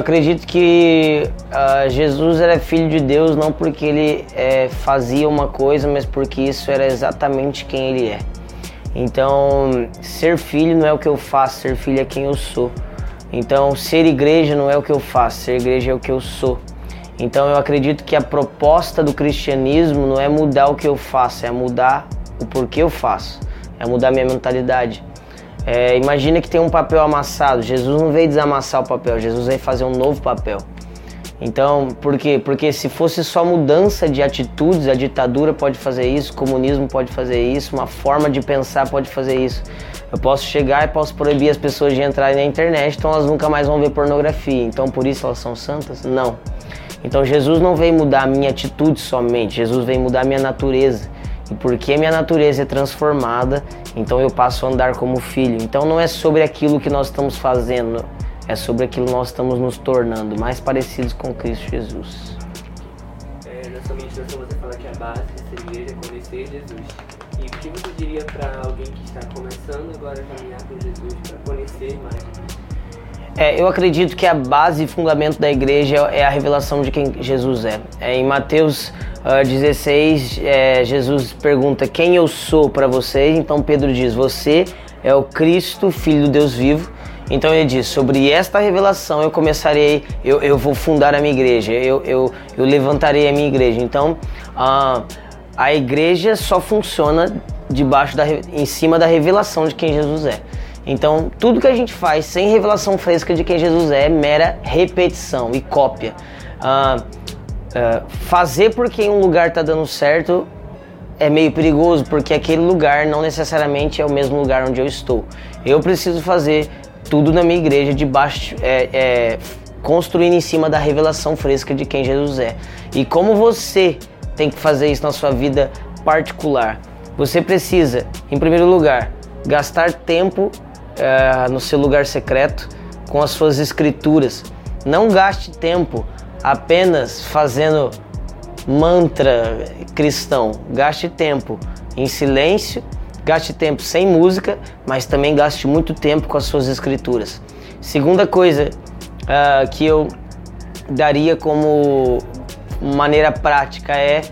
Acredito que uh, Jesus era filho de Deus não porque ele é, fazia uma coisa, mas porque isso era exatamente quem ele é. Então, ser filho não é o que eu faço, ser filho é quem eu sou. Então, ser igreja não é o que eu faço, ser igreja é o que eu sou. Então, eu acredito que a proposta do cristianismo não é mudar o que eu faço, é mudar o porquê eu faço, é mudar minha mentalidade. É, imagina que tem um papel amassado. Jesus não veio desamassar o papel, Jesus veio fazer um novo papel. Então, por quê? Porque se fosse só mudança de atitudes, a ditadura pode fazer isso, o comunismo pode fazer isso, uma forma de pensar pode fazer isso. Eu posso chegar e posso proibir as pessoas de entrarem na internet, então elas nunca mais vão ver pornografia. Então, por isso elas são santas? Não. Então, Jesus não veio mudar a minha atitude somente, Jesus veio mudar a minha natureza. E porque minha natureza é transformada, então eu passo a andar como filho. Então, não é sobre aquilo que nós estamos fazendo, é sobre aquilo que nós estamos nos tornando mais parecidos com Cristo Jesus. É, na sua meditação você fala que a base é conhecer Jesus. E o que você diria para alguém que está começando agora a caminhar com Jesus, para conhecer mais é, eu acredito que a base e fundamento da igreja é a revelação de quem Jesus é. é em Mateus uh, 16, é, Jesus pergunta quem eu sou para vocês. Então Pedro diz: Você é o Cristo, Filho do Deus vivo. Então ele diz: sobre esta revelação eu começarei, eu, eu vou fundar a minha igreja, eu, eu, eu levantarei a minha igreja. Então a, a igreja só funciona debaixo da, em cima da revelação de quem Jesus é. Então tudo que a gente faz sem revelação fresca de quem Jesus é é mera repetição e cópia. Uh, uh, fazer porque um lugar está dando certo é meio perigoso porque aquele lugar não necessariamente é o mesmo lugar onde eu estou. Eu preciso fazer tudo na minha igreja debaixo, é, é, construindo em cima da revelação fresca de quem Jesus é. E como você tem que fazer isso na sua vida particular? Você precisa, em primeiro lugar, gastar tempo é, no seu lugar secreto com as suas escrituras. Não gaste tempo apenas fazendo mantra cristão. Gaste tempo em silêncio Gaste tempo sem música, mas também gaste muito tempo com as suas escrituras. Segunda coisa uh, que eu daria como maneira prática é,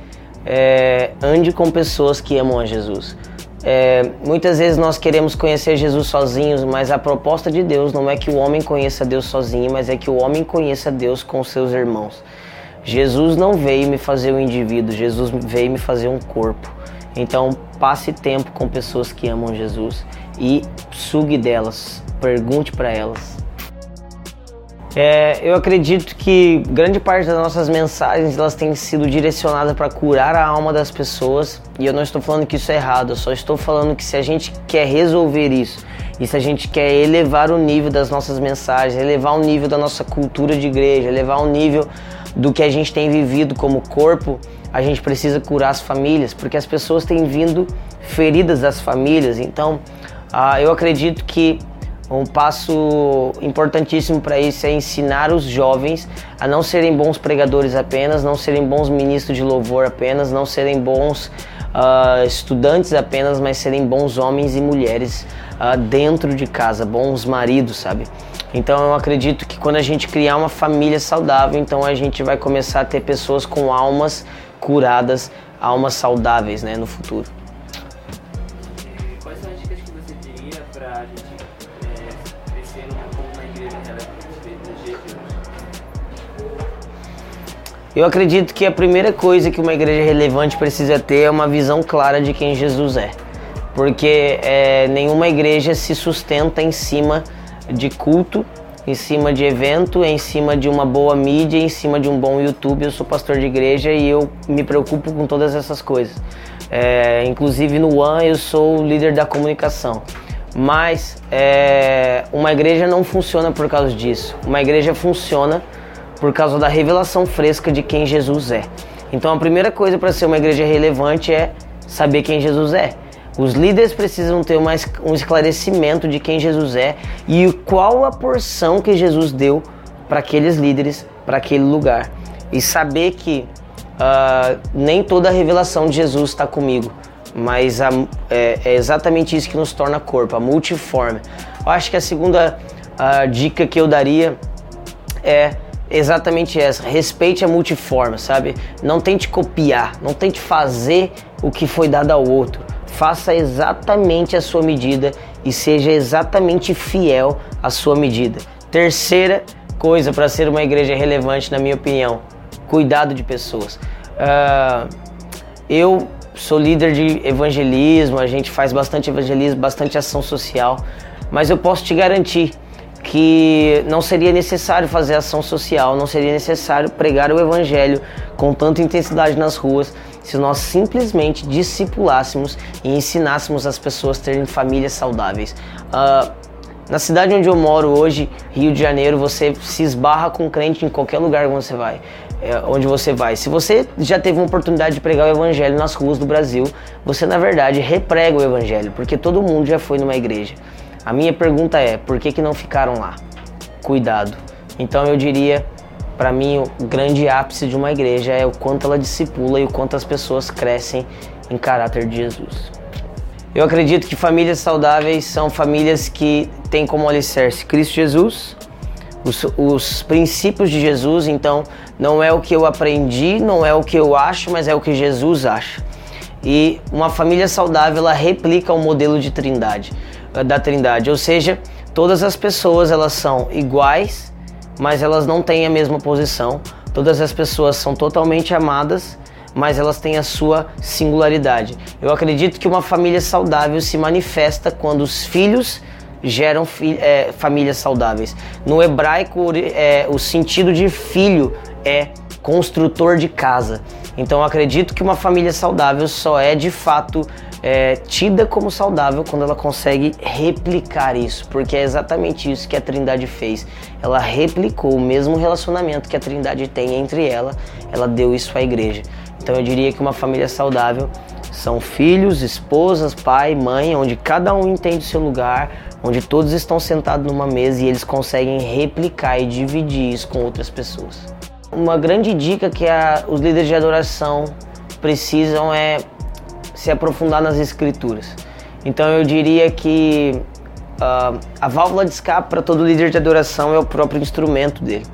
é ande com pessoas que amam a Jesus. É, muitas vezes nós queremos conhecer Jesus sozinhos, mas a proposta de Deus não é que o homem conheça Deus sozinho, mas é que o homem conheça Deus com seus irmãos. Jesus não veio me fazer um indivíduo, Jesus veio me fazer um corpo. Então, passe tempo com pessoas que amam Jesus e sugue delas, pergunte para elas. É, eu acredito que grande parte das nossas mensagens elas têm sido direcionadas para curar a alma das pessoas e eu não estou falando que isso é errado, eu só estou falando que se a gente quer resolver isso e se a gente quer elevar o nível das nossas mensagens, elevar o nível da nossa cultura de igreja, elevar o nível do que a gente tem vivido como corpo, a gente precisa curar as famílias, porque as pessoas têm vindo feridas das famílias. Então, uh, eu acredito que um passo importantíssimo para isso é ensinar os jovens a não serem bons pregadores apenas, não serem bons ministros de louvor apenas, não serem bons uh, estudantes apenas, mas serem bons homens e mulheres uh, dentro de casa, bons maridos, sabe? Então eu acredito que quando a gente criar uma família saudável, então a gente vai começar a ter pessoas com almas curadas, almas saudáveis né, no futuro. Eu acredito que a primeira coisa que uma igreja relevante precisa ter é uma visão clara de quem Jesus é. Porque é, nenhuma igreja se sustenta em cima de culto em cima de evento, em cima de uma boa mídia, em cima de um bom YouTube. Eu sou pastor de igreja e eu me preocupo com todas essas coisas. É, inclusive no One eu sou o líder da comunicação. Mas é, uma igreja não funciona por causa disso. Uma igreja funciona por causa da revelação fresca de quem Jesus é. Então a primeira coisa para ser uma igreja relevante é saber quem Jesus é. Os líderes precisam ter uma, um esclarecimento de quem Jesus é e qual a porção que Jesus deu para aqueles líderes, para aquele lugar. E saber que uh, nem toda a revelação de Jesus está comigo, mas a, é, é, exatamente isso que nos torna corpo, a multiforme. Eu acho que a segunda uh, dica que eu daria é exatamente essa. Respeite a multiforma, sabe? Não tente copiar, não tente fazer o que foi dado ao outro. Faça exatamente a sua medida e seja exatamente fiel à sua medida. Terceira coisa para ser uma igreja relevante, na minha opinião, cuidado de pessoas. Uh, eu sou líder de evangelismo, a gente faz bastante evangelismo, bastante ação social, mas eu posso te garantir que não seria necessário fazer ação social, não seria necessário pregar o evangelho com tanta intensidade nas ruas se nós simplesmente discipulássemos e ensinássemos as pessoas a terem famílias saudáveis. Uh, na cidade onde eu moro hoje, Rio de Janeiro, você se esbarra com crente em qualquer lugar onde você vai. É, onde você vai. Se você já teve uma oportunidade de pregar o evangelho nas ruas do Brasil, você na verdade reprega o evangelho, porque todo mundo já foi numa igreja. A minha pergunta é: por que, que não ficaram lá? Cuidado. Então eu diria, para mim, o grande ápice de uma igreja é o quanto ela discipula e o quanto as pessoas crescem em caráter de Jesus. Eu acredito que famílias saudáveis são famílias que têm como alicerce Cristo Jesus, os, os, princípios de Jesus. Então, não é o que eu aprendi, não é o que eu acho, mas é o que Jesus acha. E uma família saudável ela replica o modelo de trindade da Trindade, ou seja, todas as pessoas elas são iguais, mas elas não têm a mesma posição. Todas as pessoas são totalmente amadas, mas elas têm a sua singularidade. Eu acredito que uma família saudável se manifesta quando os filhos geram é, famílias saudáveis. No hebraico, é, o sentido de filho é construtor de casa. Então, acredito que uma família saudável só é de fato é, tida como saudável quando ela consegue replicar isso, porque é exatamente isso que a Trindade fez. Ela replicou o mesmo relacionamento que a Trindade tem entre ela, ela deu isso à igreja. Então eu diria que uma família saudável são filhos, esposas, pai, mãe, onde cada um entende o seu lugar, onde todos estão sentados numa mesa e eles conseguem replicar e dividir isso com outras pessoas. Uma grande dica que a, os líderes de adoração precisam é se aprofundar nas escrituras. Então eu diria que uh, a válvula de escape para todo líder de adoração é o próprio instrumento dele.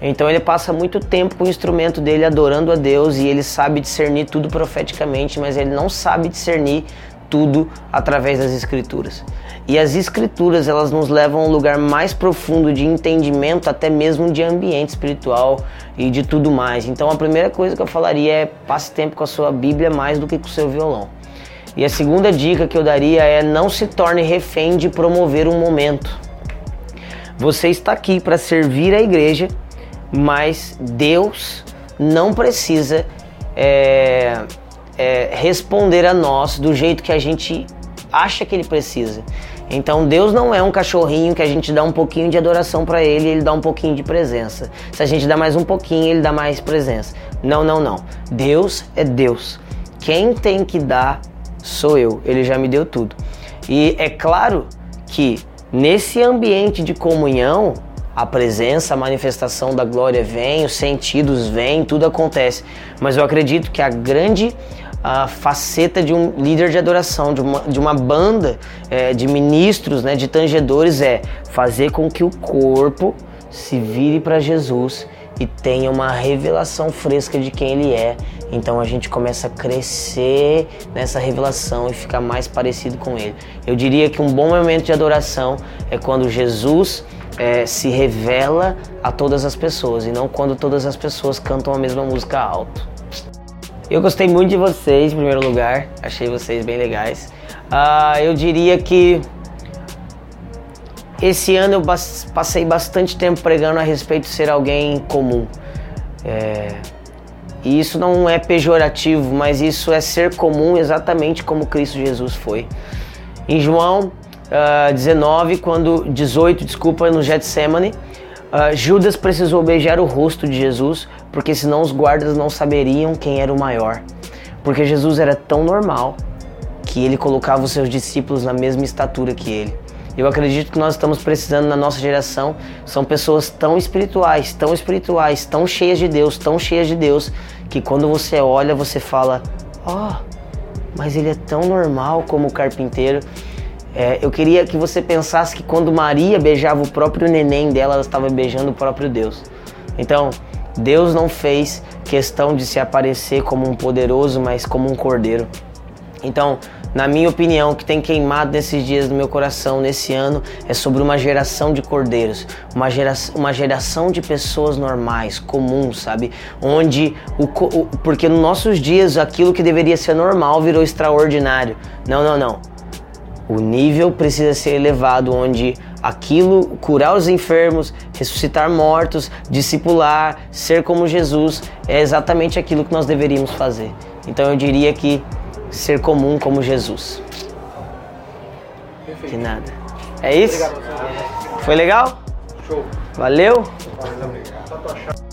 Então ele passa muito tempo com o instrumento dele adorando a Deus e ele sabe discernir tudo profeticamente, mas ele não sabe discernir tudo através das escrituras. E as escrituras, elas nos levam a um lugar mais profundo de entendimento, até mesmo de ambiente espiritual e de tudo mais. Então a primeira coisa que eu falaria é passe tempo com a sua Bíblia mais do que com o seu violão. E a segunda dica que eu daria é não se torne refém de promover um momento. Você está aqui para servir a igreja, mas Deus não precisa é, é, responder a nós do jeito que a gente acha que ele precisa. Então Deus não é um cachorrinho que a gente dá um pouquinho de adoração para ele ele dá um pouquinho de presença. Se a gente dá mais um pouquinho, ele dá mais presença. Não, não, não. Deus é Deus. Quem tem que dar sou eu. Ele já me deu tudo. E é claro que nesse ambiente de comunhão, a presença, a manifestação da glória vem, os sentidos vêm, tudo acontece. Mas eu acredito que a grande a faceta de um líder de adoração, de uma, de uma banda é, de ministros, né, de tangedores, é fazer com que o corpo se vire para Jesus e tenha uma revelação fresca de quem ele é. Então a gente começa a crescer nessa revelação e ficar mais parecido com ele. Eu diria que um bom momento de adoração é quando Jesus é, se revela a todas as pessoas e não quando todas as pessoas cantam a mesma música alto. Eu gostei muito de vocês, em primeiro lugar. Achei vocês bem legais. Uh, eu diria que esse ano eu passei bastante tempo pregando a respeito de ser alguém comum. É... E isso não é pejorativo, mas isso é ser comum exatamente como Cristo Jesus foi. Em João uh, 19, quando 18, desculpa, no Getsemane, uh, Judas precisou beijar o rosto de Jesus porque senão os guardas não saberiam quem era o maior. Porque Jesus era tão normal que ele colocava os seus discípulos na mesma estatura que ele. Eu acredito que nós estamos precisando na nossa geração são pessoas tão espirituais, tão espirituais, tão cheias de Deus, tão cheias de Deus, que quando você olha você fala: "Ó, oh, mas ele é tão normal como o carpinteiro". É, eu queria que você pensasse que quando Maria beijava o próprio neném dela, ela estava beijando o próprio Deus. Então, Deus não fez questão de se aparecer como um poderoso, mas como um cordeiro. Então, na minha opinião, o que tem queimado nesses dias no meu coração, nesse ano, é sobre uma geração de cordeiros, uma geração, uma geração de pessoas normais, comuns, sabe? Onde, o, o, porque nos nossos dias, aquilo que deveria ser normal virou extraordinário. Não, não, não. O nível precisa ser elevado, onde aquilo, curar os enfermos, ressuscitar mortos, discipular, ser como Jesus, é exatamente aquilo que nós deveríamos fazer. Então eu diria que ser comum como Jesus. Perfeito. Que nada. É isso? Obrigado, Foi legal? Show. Valeu? Valeu.